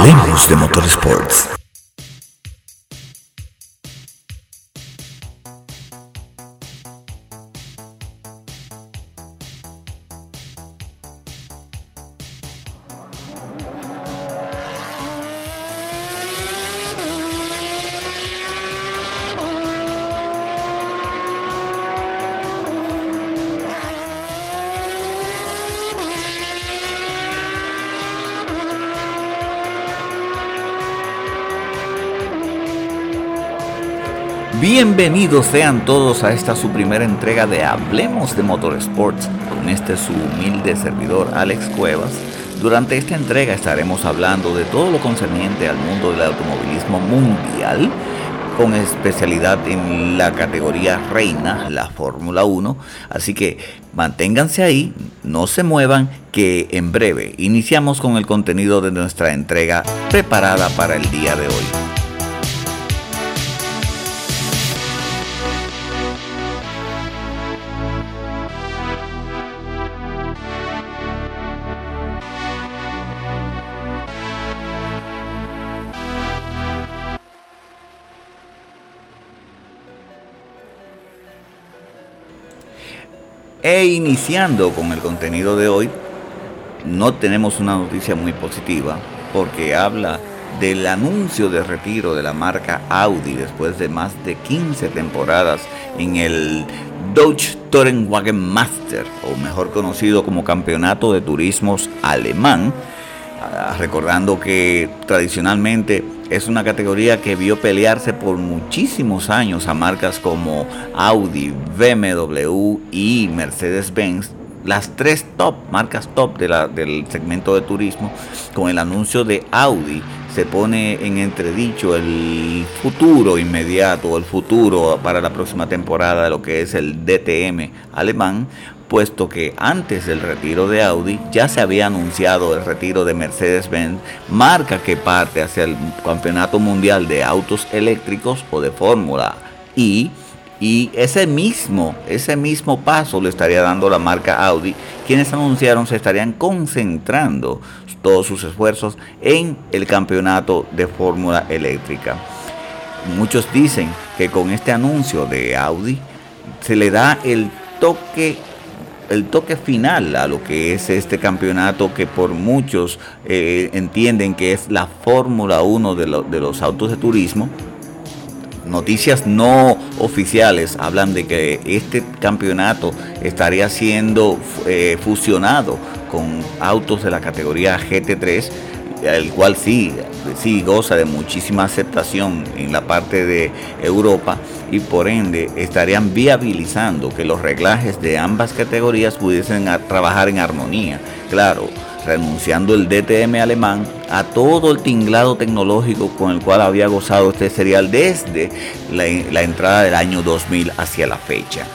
Hablemos de Motorsports. Bienvenidos sean todos a esta su primera entrega de Hablemos de Motorsports con este su humilde servidor Alex Cuevas. Durante esta entrega estaremos hablando de todo lo concerniente al mundo del automovilismo mundial, con especialidad en la categoría reina, la Fórmula 1. Así que manténganse ahí, no se muevan, que en breve iniciamos con el contenido de nuestra entrega preparada para el día de hoy. E iniciando con el contenido de hoy, no tenemos una noticia muy positiva porque habla del anuncio de retiro de la marca Audi después de más de 15 temporadas en el Dodge Tourenwagen Master, o mejor conocido como Campeonato de Turismos Alemán, ah, recordando que tradicionalmente es una categoría que vio pelearse por muchísimos años a marcas como Audi, BMW y Mercedes-Benz, las tres top, marcas top del segmento de turismo, con el anuncio de Audi se pone en entredicho el futuro inmediato, el futuro para la próxima temporada de lo que es el DTM alemán, puesto que antes del retiro de Audi ya se había anunciado el retiro de Mercedes-Benz, marca que parte hacia el Campeonato Mundial de Autos Eléctricos o de Fórmula I. Y ese mismo, ese mismo paso lo estaría dando la marca Audi, quienes anunciaron se estarían concentrando todos sus esfuerzos en el campeonato de Fórmula Eléctrica. Muchos dicen que con este anuncio de Audi se le da el toque el toque final a lo que es este campeonato que por muchos eh, entienden que es la Fórmula 1 de, los autos de turismo. Noticias no oficiales hablan de que este campeonato estaría siendo eh, fusionado con autos de la categoría GT3 el cual sí, sí goza de muchísima aceptación en la parte de Europa y por ende estarían viabilizando que los reglajes de ambas categorías pudiesen trabajar en armonía. Claro, renunciando el DTM alemán a todo el tinglado tecnológico con el cual había gozado este serial desde la, la entrada del año 2000 hacia la fecha.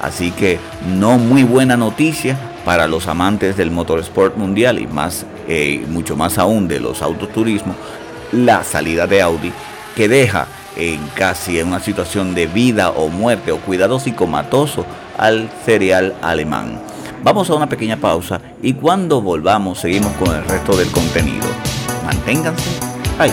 Así que no muy buena noticia para los amantes del motorsport mundial y más, eh, mucho más aún de los autoturismos, la salida de Audi que deja en casi en una situación de vida o muerte o cuidado psicomatoso al serial alemán. Vamos a una pequeña pausa y cuando volvamos seguimos con el resto del contenido. Manténganse ahí.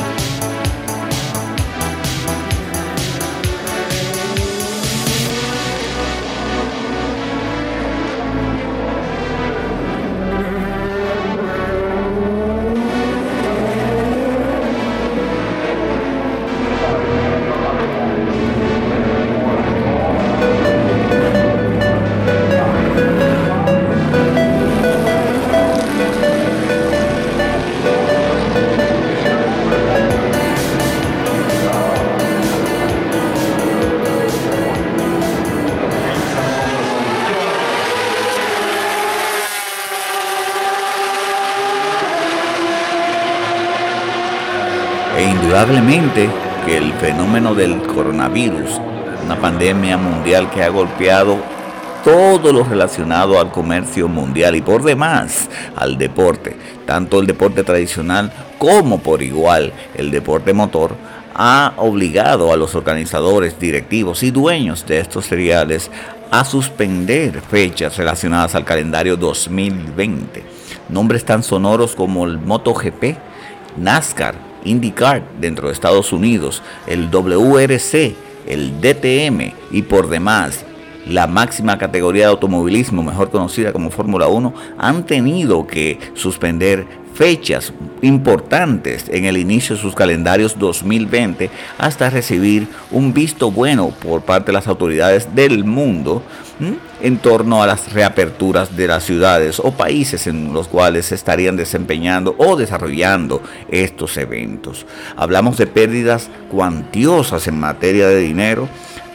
Coronavirus, una pandemia mundial que ha golpeado todo lo relacionado al comercio mundial y por demás al deporte, tanto el deporte tradicional como por igual el deporte motor, ha obligado a los organizadores, directivos y dueños de estos seriales a suspender fechas relacionadas al calendario 2020. Nombres tan sonoros como el MotoGP, NASCAR, IndyCar dentro de Estados Unidos, el WRC, el DTM y por demás la máxima categoría de automovilismo, mejor conocida como Fórmula 1, han tenido que suspender fechas importantes en el inicio de sus calendarios 2020 hasta recibir un visto bueno por parte de las autoridades del mundo en torno a las reaperturas de las ciudades o países en los cuales se estarían desempeñando o desarrollando estos eventos. Hablamos de pérdidas cuantiosas en materia de dinero,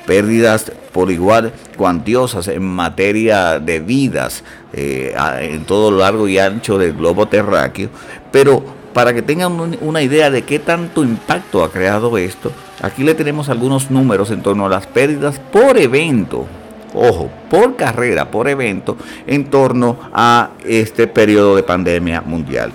pérdidas por igual cuantiosas en materia de vidas eh, en todo lo largo y ancho del globo terráqueo, pero para que tengan una idea de qué tanto impacto ha creado esto, aquí le tenemos algunos números en torno a las pérdidas por evento, ojo, por carrera, por evento, en torno a este periodo de pandemia mundial.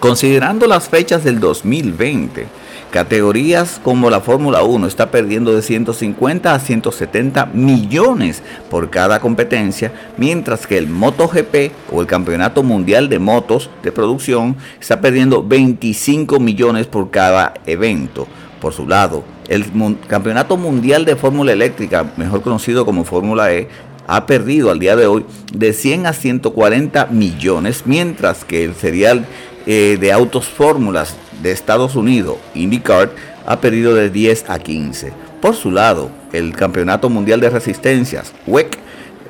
Considerando las fechas del 2020, Categorías como la Fórmula 1 está perdiendo de 150 a 170 millones por cada competencia, mientras que el MotoGP o el Campeonato Mundial de Motos de Producción está perdiendo 25 millones por cada evento. Por su lado, el Campeonato Mundial de Fórmula Eléctrica, mejor conocido como Fórmula E, ha perdido al día de hoy de 100 a 140 millones, mientras que el serial eh, de autos fórmulas de Estados Unidos, IndyCar, ha perdido de 10 a 15. Por su lado, el Campeonato Mundial de Resistencias, WEC,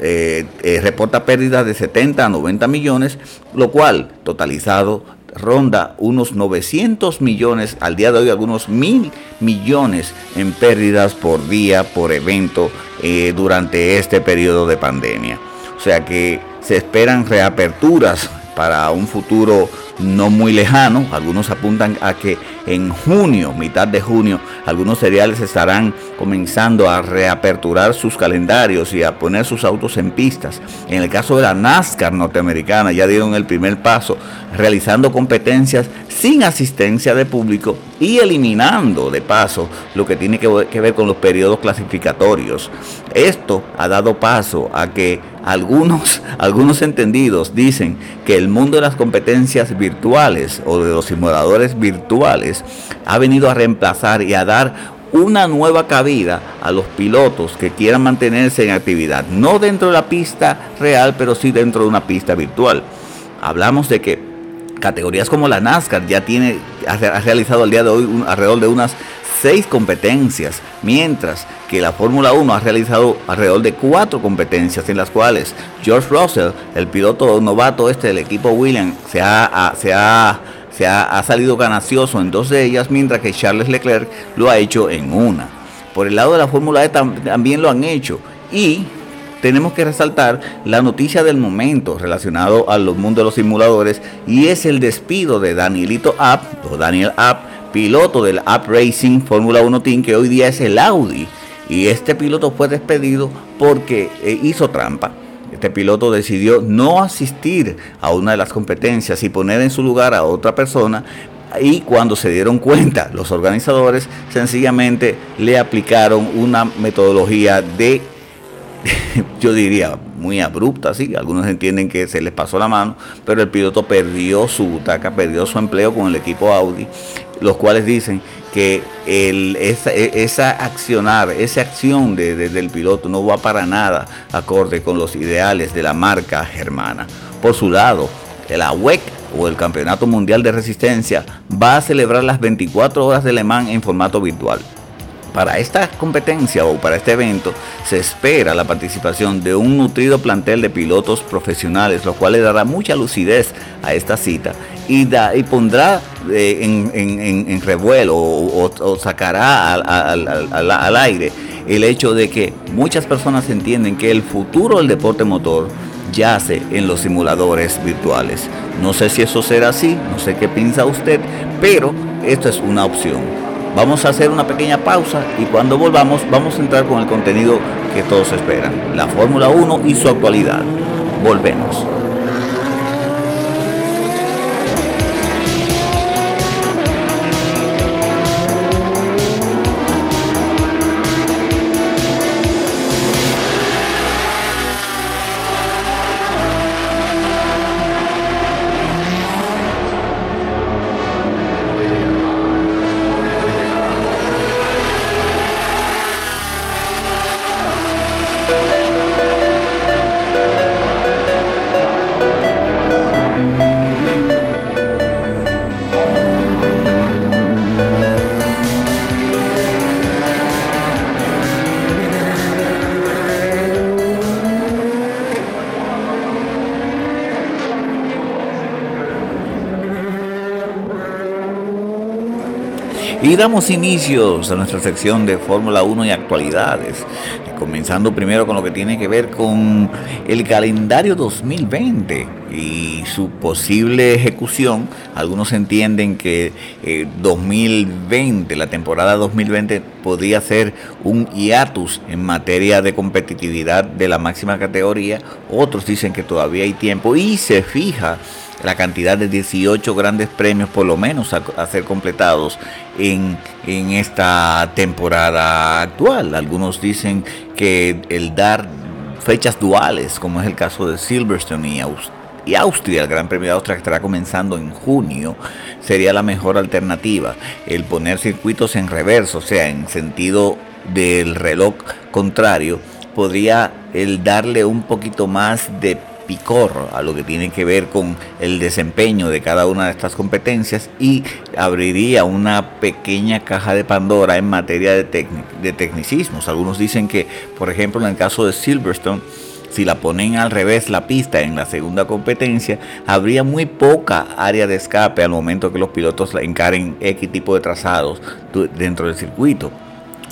eh, eh, reporta pérdidas de 70 a 90 millones, lo cual totalizado ronda unos 900 millones, al día de hoy algunos mil millones en pérdidas por día, por evento, eh, durante este periodo de pandemia. O sea que se esperan reaperturas para un futuro no muy lejano. Algunos apuntan a que en junio, mitad de junio, algunos cereales estarán comenzando a reaperturar sus calendarios y a poner sus autos en pistas. En el caso de la NASCAR norteamericana ya dieron el primer paso realizando competencias sin asistencia de público y eliminando de paso lo que tiene que ver con los periodos clasificatorios. Esto ha dado paso a que algunos, algunos entendidos dicen que el mundo de las competencias virtuales o de los simuladores virtuales ha venido a reemplazar y a dar una nueva cabida a los pilotos que quieran mantenerse en actividad, no dentro de la pista real, pero sí dentro de una pista virtual. Hablamos de que categorías como la NASCAR ya tiene, ha realizado al día de hoy alrededor de unas seis competencias, mientras que la Fórmula 1 ha realizado alrededor de cuatro competencias en las cuales George Russell, el piloto novato este del equipo Williams, se ha, se ha, se ha, salido ganancioso en dos de ellas, mientras que Charles Leclerc lo ha hecho en una. Por el lado de la Fórmula E también lo han hecho. Y tenemos que resaltar la noticia del momento relacionado a los mundos de los simuladores y es el despido de Danielito App o Daniel App piloto del Up Racing Fórmula 1 Team, que hoy día es el Audi. Y este piloto fue despedido porque eh, hizo trampa. Este piloto decidió no asistir a una de las competencias y poner en su lugar a otra persona. Y cuando se dieron cuenta, los organizadores sencillamente le aplicaron una metodología de, yo diría, muy abrupta, sí, algunos entienden que se les pasó la mano, pero el piloto perdió su butaca, perdió su empleo con el equipo Audi los cuales dicen que esa, esa, accionar, esa acción de, del piloto no va para nada acorde con los ideales de la marca germana. Por su lado, la WEC o el Campeonato Mundial de Resistencia va a celebrar las 24 horas de Le Mans en formato virtual. Para esta competencia o para este evento se espera la participación de un nutrido plantel de pilotos profesionales, lo cual le dará mucha lucidez a esta cita y, da, y pondrá eh, en, revuelo o, sacará al, aire el hecho de que muchas personas entienden que el futuro del deporte motor yace en los simuladores virtuales. No sé si eso será así, no sé qué piensa usted, pero esto es una opción. Vamos a hacer una pequeña pausa y cuando volvamos vamos a entrar con el contenido que todos esperan, la Fórmula 1 y su actualidad. Volvemos. Damos inicios a nuestra sección de Fórmula 1 y actualidades, comenzando primero con lo que tiene que ver con el calendario 2020 y su posible ejecución. Algunos entienden que 2020, eh, la temporada 2020, podría ser un hiatus en materia de competitividad de la máxima categoría. Otros dicen que todavía hay tiempo y se fija la cantidad de 18 grandes premios por lo menos a, ser completados en, en, esta temporada actual. Algunos dicen que el dar fechas duales, como es el caso de Silverstone y, y Austria, el Gran Premio de Austria que estará comenzando en junio, sería la mejor alternativa. El poner circuitos en reverso, o sea, en sentido del reloj contrario, podría el darle un poquito más de picor a lo que tiene que ver con el desempeño de cada una de estas competencias y abriría una pequeña caja de Pandora en materia de, tecnicismos. Algunos dicen que, por ejemplo, en el caso de Silverstone, si la ponen al revés la pista en la segunda competencia, habría muy poca área de escape al momento que los pilotos encaren X tipo de trazados dentro del circuito.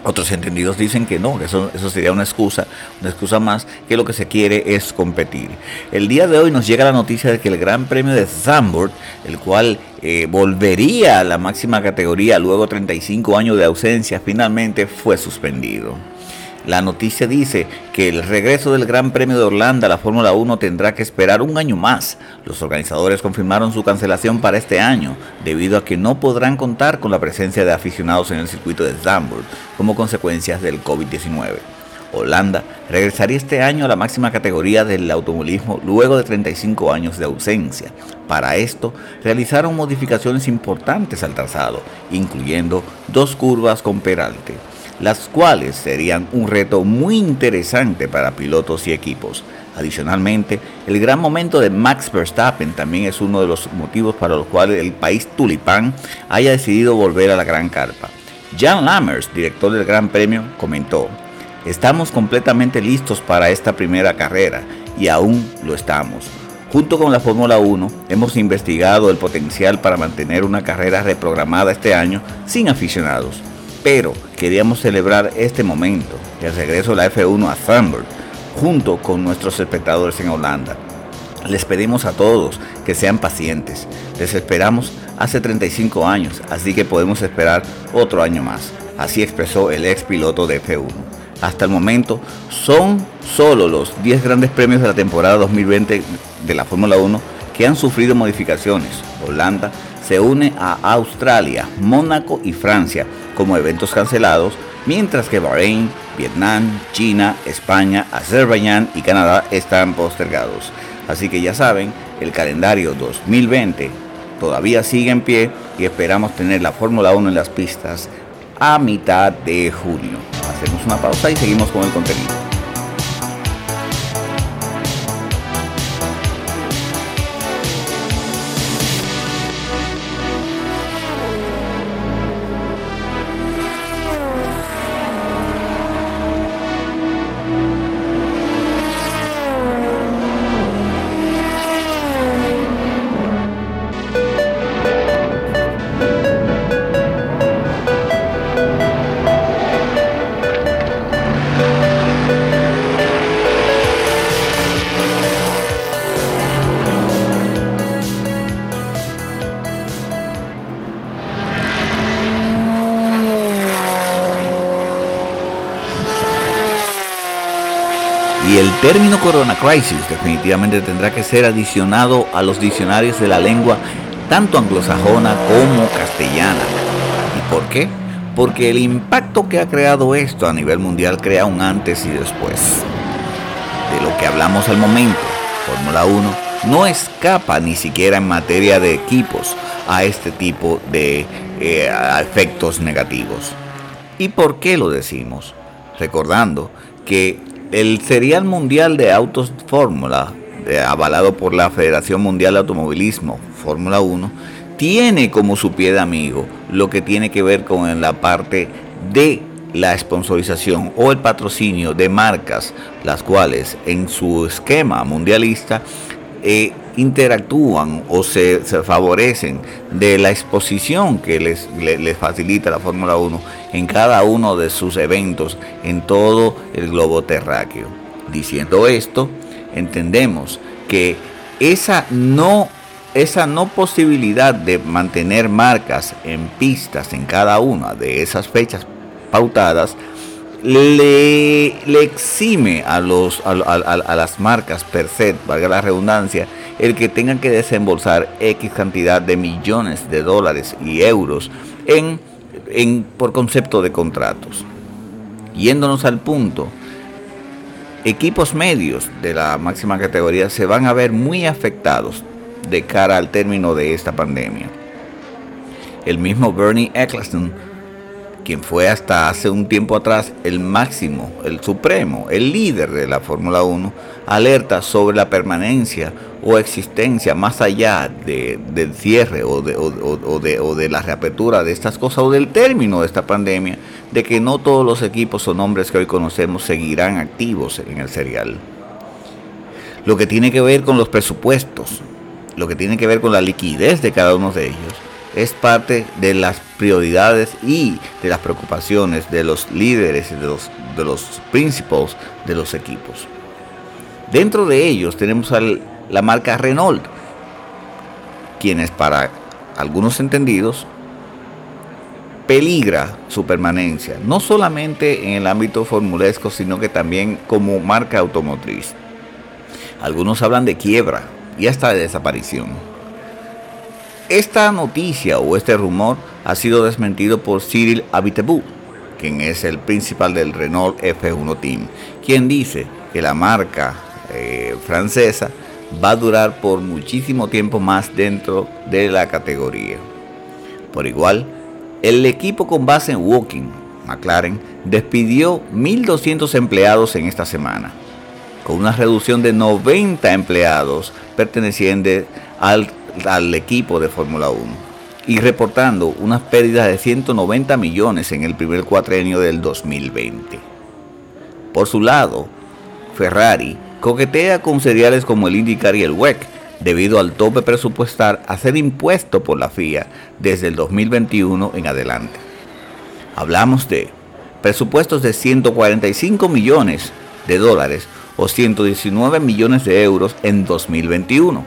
Otros entendidos dicen que no, que eso, sería una excusa, una excusa más, que lo que se quiere es competir. El día de hoy nos llega la noticia de que el Gran Premio de Zandvoort, el cual eh, volvería a la máxima categoría luego 35 años de ausencia, finalmente fue suspendido. La noticia dice que el regreso del Gran Premio de Orlando a la Fórmula 1 tendrá que esperar un año más. Los organizadores confirmaron su cancelación para este año, debido a que no podrán contar con la presencia de aficionados en el circuito de Zandvoort como consecuencias del COVID-19. Holanda regresaría este año a la máxima categoría del automovilismo luego de 35 años de ausencia. Para esto, realizaron modificaciones importantes al trazado, incluyendo dos curvas con peralte las cuales serían un reto muy interesante para pilotos y equipos. Adicionalmente, el gran momento de Max Verstappen también es uno de los motivos para los cuales el país tulipán haya decidido volver a la gran carpa. Jan Lammers, director del Gran Premio, comentó, Estamos completamente listos para esta primera carrera y aún lo estamos. Junto con la Fórmula 1 hemos investigado el potencial para mantener una carrera reprogramada este año sin aficionados pero queríamos celebrar este momento, el regreso de la F1 a Zandvoort, junto con nuestros espectadores en Holanda. Les pedimos a todos que sean pacientes. Les esperamos hace 35 años, así que podemos esperar otro año más. Así expresó el ex piloto de F1. Hasta el momento son solo los 10 grandes premios de la temporada 2020 de la Fórmula 1 que han sufrido modificaciones. Holanda se une a Australia, Mónaco y Francia como eventos cancelados, mientras que Bahrein, Vietnam, China, España, Azerbaiyán y Canadá están postergados. Así que ya saben, el calendario 2020 todavía sigue en pie y esperamos tener la Fórmula 1 en las pistas a mitad de junio. Hacemos una pausa y seguimos con el contenido. Corona Crisis definitivamente tendrá que ser adicionado a los diccionarios de la lengua tanto anglosajona como castellana. ¿Y por qué? Porque el impacto que ha creado esto a nivel mundial crea un antes y después. De lo que hablamos al momento, Fórmula 1 no escapa ni siquiera en materia de equipos a este tipo de eh, efectos negativos. ¿Y por qué lo decimos? Recordando que el serial mundial de autos Fórmula, avalado por la Federación Mundial de Automovilismo, Fórmula 1, tiene como su pie de amigo lo que tiene que ver con la parte de la sponsorización o el patrocinio de marcas, las cuales en su esquema mundialista eh, interactúan o se, favorecen de la exposición que les, les, facilita la Fórmula 1 en cada uno de sus eventos en todo el globo terráqueo. Diciendo esto, entendemos que esa no, esa no posibilidad de mantener marcas en pistas en cada una de esas fechas pautadas le, exime a, los, a, las marcas per se, valga la redundancia, el que tengan que desembolsar X cantidad de millones de dólares y euros en, en, por concepto de contratos. Yéndonos al punto, equipos medios de la máxima categoría se van a ver muy afectados de cara al término de esta pandemia. El mismo Bernie Eccleston quien fue hasta hace un tiempo atrás el máximo, el supremo, el líder de la Fórmula 1, alerta sobre la permanencia o existencia más allá del cierre o de, o, de, la reapertura de estas cosas o del término de esta pandemia, de que no todos los equipos o nombres que hoy conocemos seguirán activos en el serial. Lo que tiene que ver con los presupuestos, lo que tiene que ver con la liquidez de cada uno de ellos, es parte de las prioridades y de las preocupaciones de los líderes de los, de los principals de los equipos. Dentro de ellos tenemos la marca Renault, quienes para algunos entendidos peligra su permanencia, no solamente en el ámbito formulesco, sino que también como marca automotriz. Algunos hablan de quiebra y hasta de desaparición. Esta noticia o este rumor ha sido desmentido por Cyril Abiteboul, quien es el principal del Renault F1 Team, quien dice que la marca eh, francesa va a durar por muchísimo tiempo más dentro de la categoría. Por igual, el equipo con base en Woking, McLaren, despidió 1.200 empleados en esta semana, con una reducción de 90 empleados pertenecientes al al equipo de Fórmula 1 y reportando unas pérdidas de 190 millones en el primer cuatrenio del 2020. Por su lado, Ferrari coquetea con seriales como el IndyCar y el WEC debido al tope presupuestal a ser impuesto por la FIA desde el 2021 en adelante. Hablamos de presupuestos de 145 millones de dólares o 119 millones de euros en 2021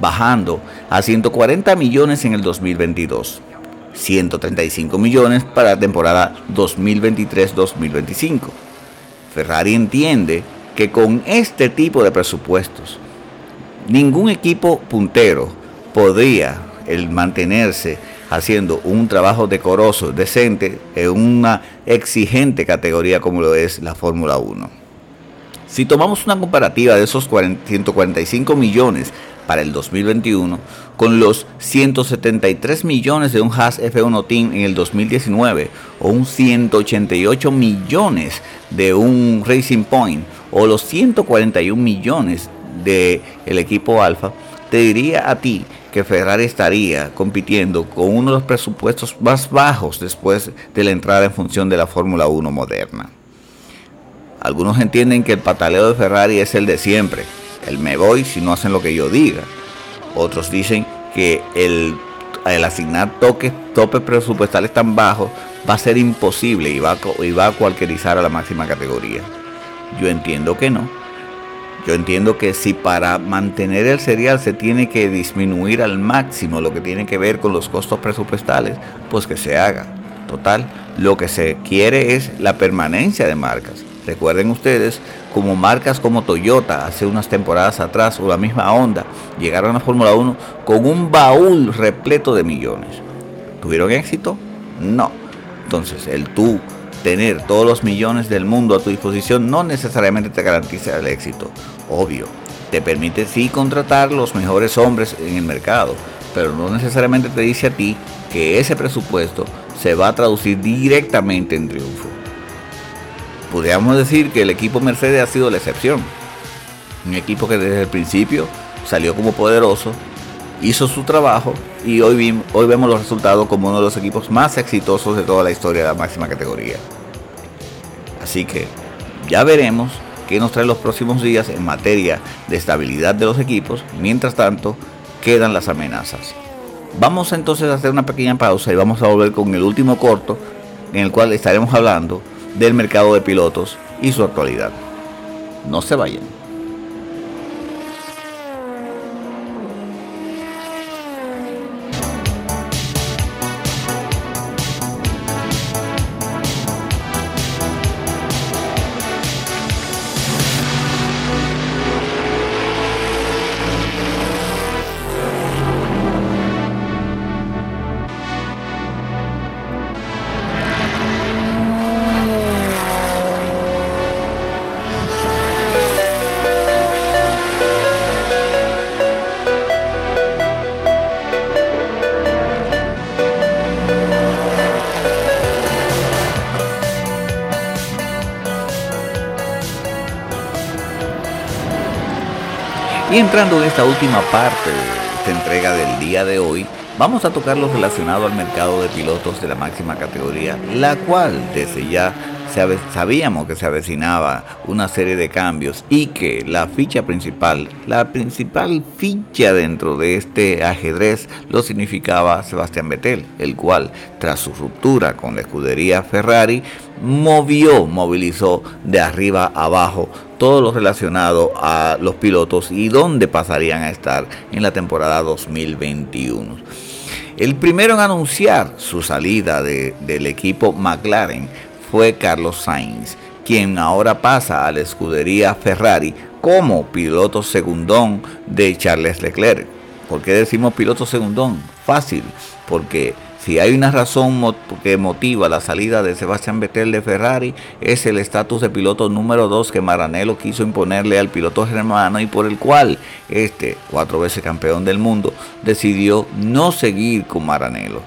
bajando a 140 millones en el 2022, 135 millones para la temporada 2023-2025. Ferrari entiende que con este tipo de presupuestos, ningún equipo puntero podría el mantenerse haciendo un trabajo decoroso, decente, en una exigente categoría como lo es la Fórmula 1. Si tomamos una comparativa de esos 145 millones para el 2021 con los 173 millones de un Haas F1 Team en el 2019 o un 188 millones de un Racing Point o los 141 millones de el equipo Alfa, te diría a ti que Ferrari estaría compitiendo con uno de los presupuestos más bajos después de la entrada en función de la Fórmula 1 moderna. Algunos entienden que el pataleo de Ferrari es el de siempre, el me voy si no hacen lo que yo diga. Otros dicen que el, asignar toques, topes presupuestales tan bajos va a ser imposible y va, y va a cualquierizar a la máxima categoría. Yo entiendo que no. Yo entiendo que si para mantener el serial se tiene que disminuir al máximo lo que tiene que ver con los costos presupuestales, pues que se haga. Total, lo que se quiere es la permanencia de marcas. Recuerden ustedes como marcas como Toyota hace unas temporadas atrás o la misma Honda llegaron a la Fórmula 1 con un baúl repleto de millones. ¿Tuvieron éxito? No. Entonces, el tú tener todos los millones del mundo a tu disposición no necesariamente te garantiza el éxito. Obvio, te permite sí contratar los mejores hombres en el mercado, pero no necesariamente te dice a ti que ese presupuesto se va a traducir directamente en triunfo podríamos decir que el equipo Mercedes ha sido la excepción. Un equipo que desde el principio salió como poderoso, hizo su trabajo y hoy, hoy vemos los resultados como uno de los equipos más exitosos de toda la historia de la máxima categoría. Así que ya veremos qué nos trae los próximos días en materia de estabilidad de los equipos. Mientras tanto, quedan las amenazas. Vamos entonces a hacer una pequeña pausa y vamos a volver con el último corto en el cual estaremos hablando del mercado de pilotos y su actualidad. No se vayan. Y entrando en esta última parte de esta entrega del día de hoy, vamos a tocar lo relacionado al mercado de pilotos de la máxima categoría, la cual desde ya sabíamos que se avecinaba una serie de cambios y que la ficha principal, la principal ficha dentro de este ajedrez lo significaba Sebastián Vettel, el cual tras su ruptura con la escudería Ferrari movió, movilizó de arriba abajo todo lo relacionado a los pilotos y dónde pasarían a estar en la temporada 2021. El primero en anunciar su salida del equipo McLaren fue Carlos Sainz, quien ahora pasa a la escudería Ferrari como piloto segundón de Charles Leclerc. ¿Por qué decimos piloto segundón? Fácil, porque si hay una razón que motiva la salida de Sebastián Vettel de Ferrari, es el estatus de piloto número 2 que Maranello quiso imponerle al piloto germano y por el cual este, cuatro veces campeón del mundo, decidió no seguir con Maranello.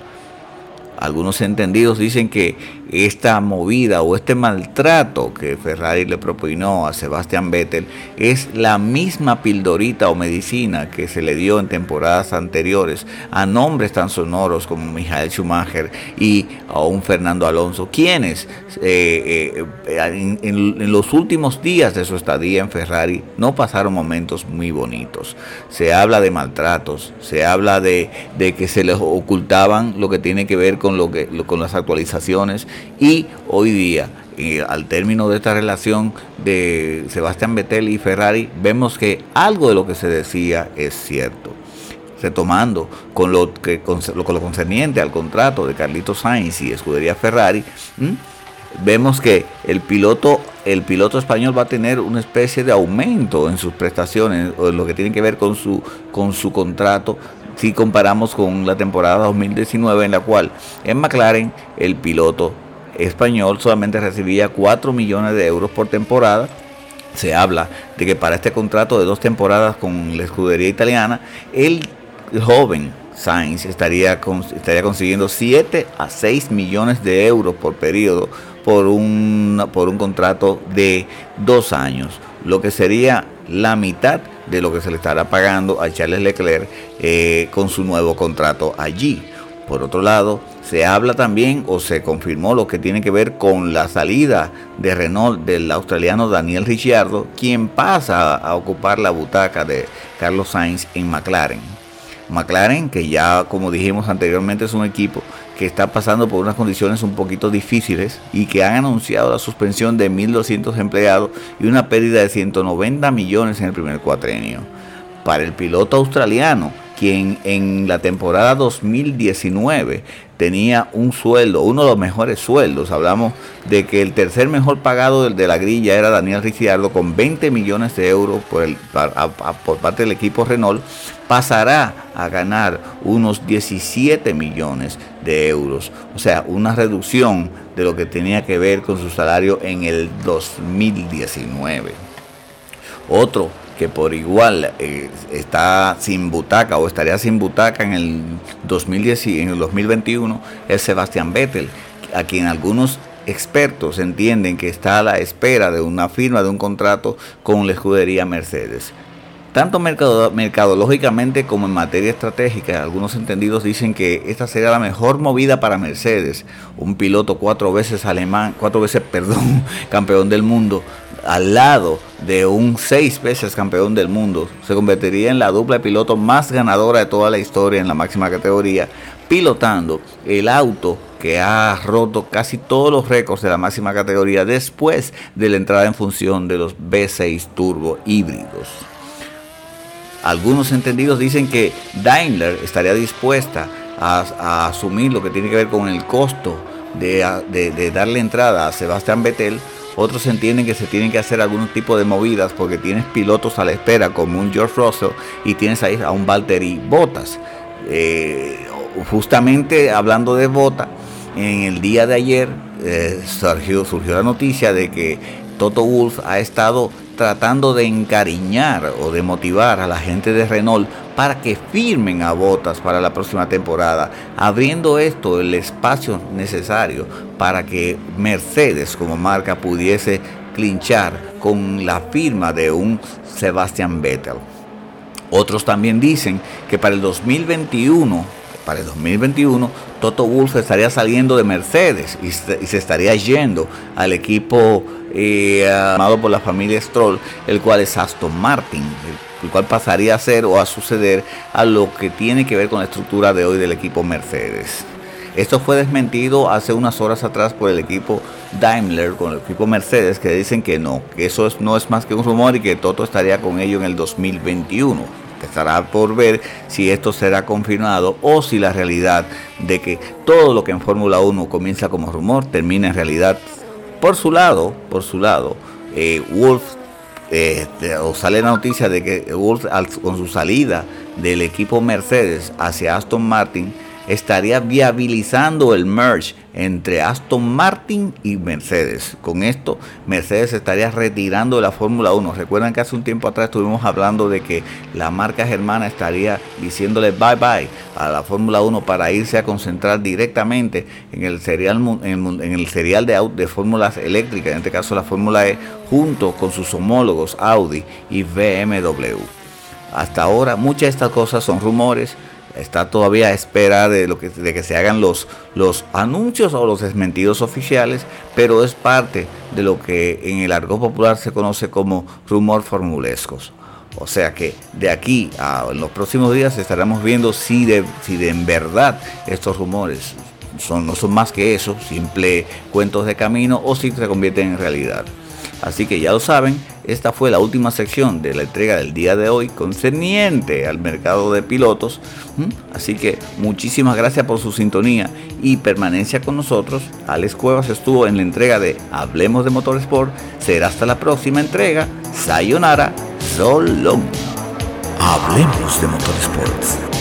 Algunos entendidos dicen que esta movida o este maltrato que Ferrari le propinó a Sebastián Vettel es la misma pildorita o medicina que se le dio en temporadas anteriores a nombres tan sonoros como Michael Schumacher y a un Fernando Alonso, quienes eh, eh, en, los últimos días de su estadía en Ferrari no pasaron momentos muy bonitos. Se habla de maltratos, se habla de, de que se les ocultaban lo que tiene que ver con, lo que, con las actualizaciones y hoy día, al término de esta relación de Sebastián Vettel y Ferrari, vemos que algo de lo que se decía es cierto. Retomando con lo, que, con lo, concerniente al contrato de Carlitos Sainz y Escudería Ferrari, vemos que el piloto, el piloto español va a tener una especie de aumento en sus prestaciones, o en lo que tiene que ver con su, con su contrato si comparamos con la temporada 2019 en la cual en McLaren el piloto español solamente recibía 4 millones de euros por temporada. Se habla de que para este contrato de dos temporadas con la escudería italiana, el joven Sainz estaría, estaría consiguiendo 7 a 6 millones de euros por periodo por un, por un contrato de dos años, lo que sería la mitad de lo que se le estará pagando a Charles Leclerc eh, con su nuevo contrato allí. Por otro lado, se habla también o se confirmó lo que tiene que ver con la salida de Renault del australiano Daniel Ricciardo, quien pasa a ocupar la butaca de Carlos Sainz en McLaren. McLaren, que ya como dijimos anteriormente es un equipo que está pasando por unas condiciones un poquito difíciles y que han anunciado la suspensión de 1.200 empleados y una pérdida de 190 millones en el primer cuatrenio. Para el piloto australiano, quien en la temporada 2019 tenía un sueldo, uno de los mejores sueldos. Hablamos de que el tercer mejor pagado de, la grilla era Daniel Ricciardo con 20 millones de euros por, el, por parte del equipo Renault. Pasará a ganar unos 17 millones de euros. O sea, una reducción de lo que tenía que ver con su salario en el 2019. Otro por igual eh, está sin butaca o estaría sin butaca en el, 2010, en el 2021 es Sebastián Vettel, a quien algunos expertos entienden que está a la espera de una firma de un contrato con la escudería Mercedes. Tanto mercadológicamente como en materia estratégica, algunos entendidos dicen que esta sería la mejor movida para Mercedes, un piloto cuatro veces alemán, cuatro veces, perdón, campeón del mundo, al lado de un seis veces campeón del mundo, se convertiría en la dupla de piloto más ganadora de toda la historia en la máxima categoría, pilotando el auto que ha roto casi todos los récords de la máxima categoría después de la entrada en función de los V6 turbo híbridos. Algunos entendidos dicen que Daimler estaría dispuesta a, asumir lo que tiene que ver con el costo de, darle entrada a Sebastián Vettel. Otros entienden que se tienen que hacer algún tipo de movidas porque tienes pilotos a la espera como un George Russell y tienes ahí a un Valtteri Bottas. Eh, justamente hablando de Bottas, en el día de ayer eh, surgió, la noticia de que Toto Wolf ha estado tratando de encariñar o de motivar a la gente de Renault para que firmen a botas para la próxima temporada, abriendo esto el espacio necesario para que Mercedes como marca pudiese clinchar con la firma de un Sebastian Vettel. Otros también dicen que para el 2021, para el 2021, Toto Wolff estaría saliendo de Mercedes y se, estaría yendo al equipo eh, amado por la familia Stroll, el cual es Aston Martin, el, cual pasaría a ser o a suceder a lo que tiene que ver con la estructura de hoy del equipo Mercedes. Esto fue desmentido hace unas horas atrás por el equipo Daimler con el equipo Mercedes que dicen que no, que eso no es más que un rumor y que Toto estaría con ello en el 2021 estará por ver si esto será confirmado o si la realidad de que todo lo que en Fórmula 1 comienza como rumor termina en realidad. Por su lado, por su lado, eh, Wolf eh, o sale la noticia de que Wolf con su salida del equipo Mercedes hacia Aston Martin estaría viabilizando el merge entre Aston Martin y Mercedes. Con esto, Mercedes estaría retirando de la Fórmula 1. Recuerdan que hace un tiempo atrás estuvimos hablando de que la marca germana estaría diciéndole bye bye a la Fórmula 1 para irse a concentrar directamente en el serial, en el serial de, de fórmulas eléctricas, en este caso la Fórmula E, junto con sus homólogos Audi y BMW. Hasta ahora muchas de estas cosas son rumores, está todavía a espera de, lo que, de que se hagan los, los anuncios o los desmentidos oficiales, pero es parte de lo que en el argot popular se conoce como rumor formulescos. O sea que de aquí a en los próximos días estaremos viendo si de, si de en verdad estos rumores son, no son más que eso, simple cuentos de camino, o si se convierten en realidad. Así que ya lo saben, esta fue la última sección de la entrega del día de hoy concerniente al mercado de pilotos. Así que muchísimas gracias por su sintonía y permanencia con nosotros. Alex Cuevas estuvo en la entrega de Hablemos de Motorsport. Será hasta la próxima entrega. Sayonara, Solón. Hablemos de Motorsports.